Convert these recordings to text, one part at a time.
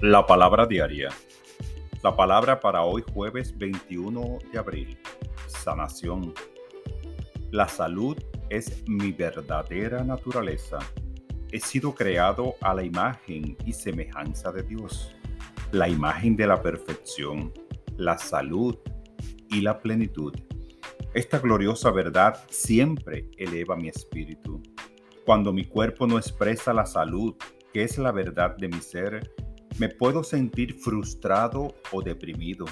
La palabra diaria. La palabra para hoy jueves 21 de abril. Sanación. La salud es mi verdadera naturaleza. He sido creado a la imagen y semejanza de Dios. La imagen de la perfección, la salud y la plenitud. Esta gloriosa verdad siempre eleva mi espíritu. Cuando mi cuerpo no expresa la salud, que es la verdad de mi ser, me puedo sentir frustrado o deprimido.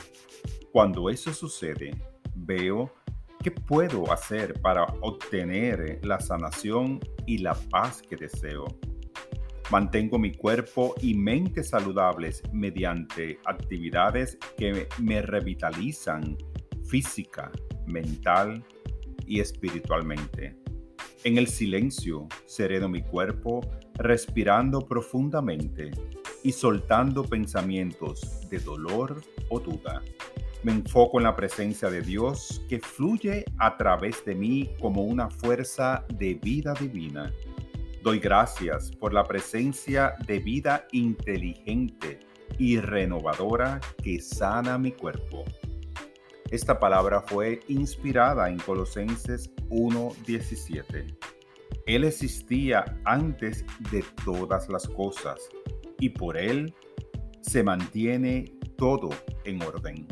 Cuando eso sucede, veo qué puedo hacer para obtener la sanación y la paz que deseo. Mantengo mi cuerpo y mente saludables mediante actividades que me revitalizan física, mental y espiritualmente. En el silencio sereno mi cuerpo, respirando profundamente y soltando pensamientos de dolor o duda. Me enfoco en la presencia de Dios que fluye a través de mí como una fuerza de vida divina. Doy gracias por la presencia de vida inteligente y renovadora que sana mi cuerpo. Esta palabra fue inspirada en Colosenses 1:17. Él existía antes de todas las cosas y por Él se mantiene todo en orden.